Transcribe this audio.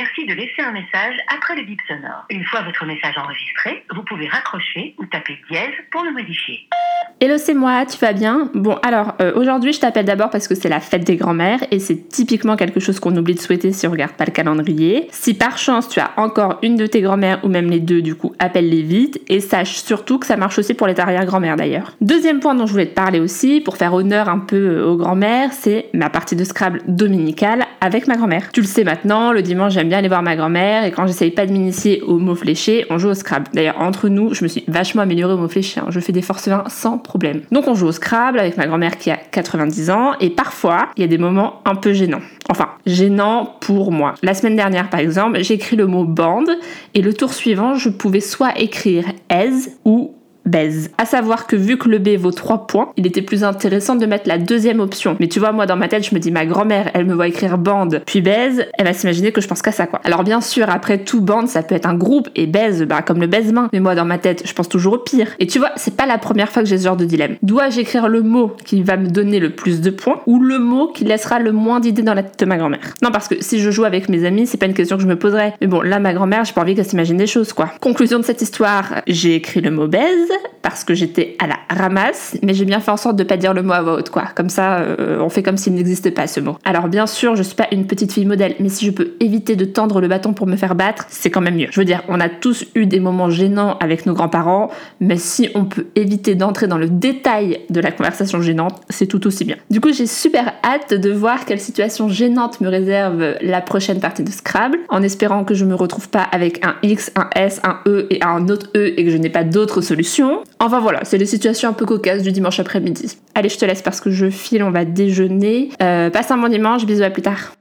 suffit de laisser un message après le bip sonore. Une fois votre message enregistré, vous pouvez raccrocher ou taper dièse pour le modifier. Hello, c'est moi, tu vas bien? Bon, alors euh, aujourd'hui je t'appelle d'abord parce que c'est la fête des grands-mères et c'est typiquement quelque chose qu'on oublie de souhaiter si on regarde pas le calendrier. Si par chance tu as encore une de tes grand-mères ou même les deux, du coup, appelle-les vite et sache surtout que ça marche aussi pour les arrière-grand-mères d'ailleurs. Deuxième point dont je voulais te parler aussi, pour faire honneur un peu euh, aux grand-mères, c'est ma partie de Scrabble dominicale avec ma grand-mère. Tu le sais maintenant, le dimanche j'aime bien aller voir ma grand-mère et quand j'essaye pas de m'initier au mot fléché, on joue au Scrabble. D'ailleurs, entre nous, je me suis vachement améliorée au mot fléché, hein. je fais des forces 20 sans problème. Donc on joue au Scrabble avec ma grand-mère qui a 90 ans et parfois il y a des moments un peu gênants. Enfin, gênants pour moi. La semaine dernière par exemple, j'ai écrit le mot bande et le tour suivant, je pouvais soit écrire aise ou baise. À savoir que vu que le B vaut 3 points, il était plus intéressant de mettre la deuxième option. Mais tu vois, moi dans ma tête, je me dis ma grand-mère, elle me voit écrire bande, puis baise, elle va s'imaginer que je pense qu'à ça quoi. Alors bien sûr, après tout bande, ça peut être un groupe et baise, bah comme le baise-main. Mais moi dans ma tête, je pense toujours au pire. Et tu vois, c'est pas la première fois que j'ai ce genre de dilemme. Dois-je écrire le mot qui va me donner le plus de points ou le mot qui laissera le moins d'idées dans la tête de ma grand-mère? Non, parce que si je joue avec mes amis, c'est pas une question que je me poserais. Mais bon, là ma grand-mère, j'ai pas envie qu'elle s'imagine des choses quoi. Conclusion de cette histoire, j'ai écrit le mot baise parce que j'étais à la ramasse, mais j'ai bien fait en sorte de pas dire le mot à voix quoi. Comme ça, euh, on fait comme s'il n'existait pas ce mot. Alors bien sûr, je suis pas une petite fille modèle, mais si je peux éviter de tendre le bâton pour me faire battre, c'est quand même mieux. Je veux dire, on a tous eu des moments gênants avec nos grands-parents, mais si on peut éviter d'entrer dans le détail de la conversation gênante, c'est tout aussi bien. Du coup, j'ai super hâte de voir quelle situation gênante me réserve la prochaine partie de Scrabble, en espérant que je me retrouve pas avec un X, un S, un E et un autre E et que je n'ai pas d'autres solutions. Enfin voilà, c'est les situations un peu cocasses du dimanche après-midi. Allez, je te laisse parce que je file, on va déjeuner. Euh, passe un bon dimanche, bisous, à plus tard.